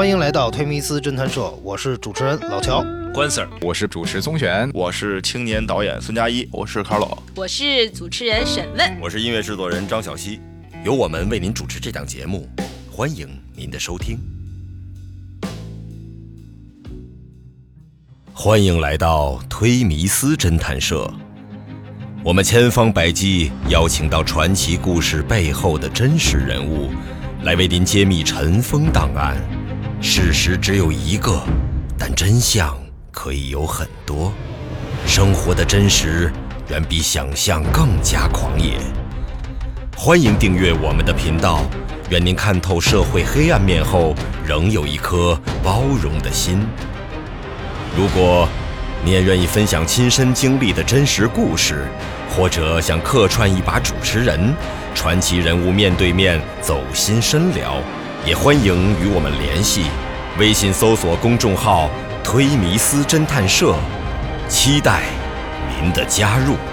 欢迎来到推迷斯侦探社，我是主持人老乔。关 Sir，我是主持宗玄，我是青年导演孙佳一，我是卡老，我是主持人沈问，我是音乐制作人张小希，由我们为您主持这档节目，欢迎您的收听。欢迎来到推迷斯侦探社，我们千方百计邀请到传奇故事背后的真实人物，来为您揭秘尘封档案。事实只有一个，但真相可以有很多。生活的真实远比想象更加狂野。欢迎订阅我们的频道，愿您看透社会黑暗面后，仍有一颗包容的心。如果你也愿意分享亲身经历的真实故事，或者想客串一把主持人，传奇人物面对面走心深聊，也欢迎与我们联系。微信搜索公众号“推迷思侦探社”，期待您的加入。